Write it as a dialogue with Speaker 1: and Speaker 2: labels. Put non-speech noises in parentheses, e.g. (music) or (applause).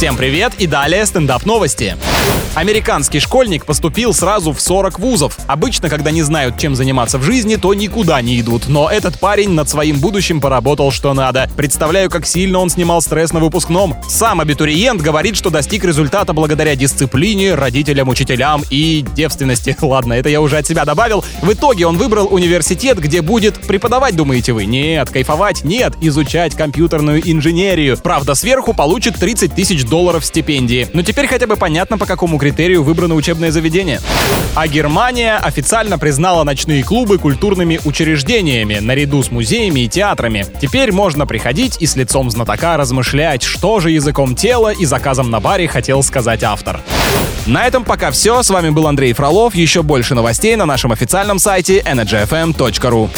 Speaker 1: Всем привет и далее стендап новости. Американский школьник поступил сразу в 40 вузов. Обычно, когда не знают, чем заниматься в жизни, то никуда не идут. Но этот парень над своим будущим поработал что надо. Представляю, как сильно он снимал стресс на выпускном. Сам абитуриент говорит, что достиг результата благодаря дисциплине, родителям, учителям и девственности. (laughs) Ладно, это я уже от себя добавил. В итоге он выбрал университет, где будет преподавать, думаете вы? Нет, кайфовать? Нет, изучать компьютерную инженерию. Правда, сверху получит 30 тысяч долларов стипендии. Но теперь хотя бы понятно, по какому критерию выбрано учебное заведение. А Германия официально признала ночные клубы культурными учреждениями, наряду с музеями и театрами. Теперь можно приходить и с лицом знатока размышлять, что же языком тела и заказом на баре хотел сказать автор. На этом пока все. С вами был Андрей Фролов. Еще больше новостей на нашем официальном сайте energyfm.ru.